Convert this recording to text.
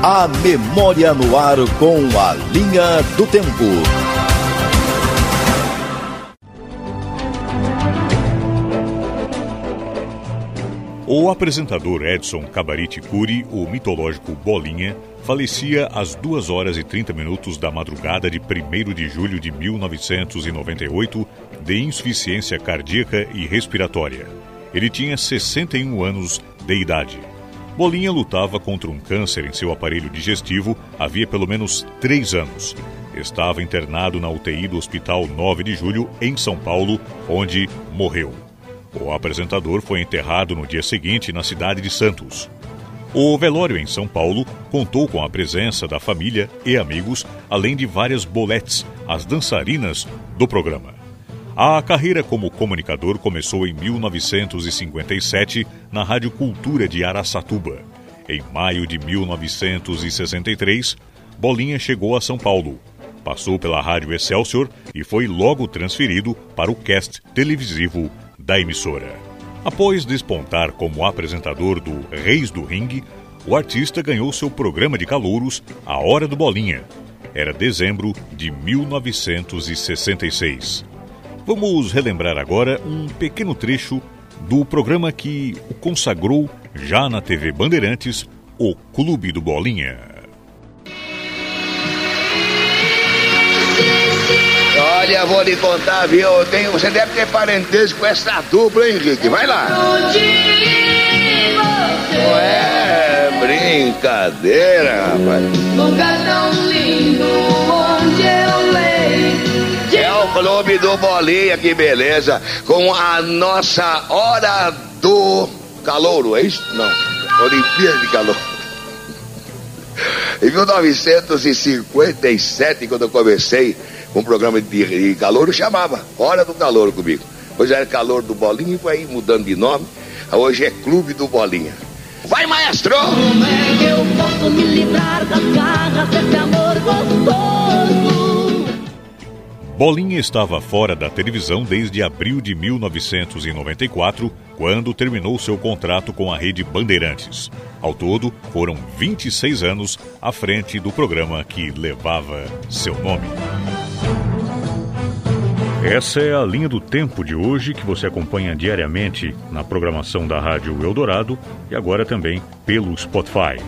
A memória no ar com a linha do tempo. O apresentador Edson Cabarite Curi, o mitológico Bolinha, falecia às 2 horas e 30 minutos da madrugada de 1 de julho de 1998 de insuficiência cardíaca e respiratória. Ele tinha 61 anos de idade. Bolinha lutava contra um câncer em seu aparelho digestivo havia pelo menos três anos. Estava internado na UTI do Hospital 9 de Julho, em São Paulo, onde morreu. O apresentador foi enterrado no dia seguinte na cidade de Santos. O velório em São Paulo contou com a presença da família e amigos, além de várias boletes, as dançarinas do programa. A carreira como comunicador começou em 1957 na Rádio Cultura de Araçatuba. Em maio de 1963, Bolinha chegou a São Paulo. Passou pela Rádio Excelsior e foi logo transferido para o cast televisivo da emissora. Após despontar como apresentador do Reis do Ringue, o artista ganhou seu programa de calouros A Hora do Bolinha. Era dezembro de 1966. Vamos relembrar agora um pequeno trecho do programa que o consagrou já na TV Bandeirantes, o Clube do Bolinha. Olha, vou lhe contar, viu? Tenho, você deve ter parentesco com essa dupla, hein, Henrique? Vai lá. Ué, brincadeira, rapaz. Clube do Bolinha, que beleza. Com a nossa Hora do Calouro, é isso? Não, Olimpíada de Calor. Em 1957, quando eu comecei um programa de, de chamava Hora do Calor comigo. Hoje era Calor do Bolinha e foi mudando de nome. Hoje é Clube do Bolinha. Vai, maestro! Como é que eu posso me livrar das garras desse amor gostoso? Bolinha estava fora da televisão desde abril de 1994, quando terminou seu contrato com a rede Bandeirantes. Ao todo, foram 26 anos à frente do programa que levava seu nome. Essa é a linha do tempo de hoje que você acompanha diariamente na programação da Rádio Eldorado e agora também pelo Spotify.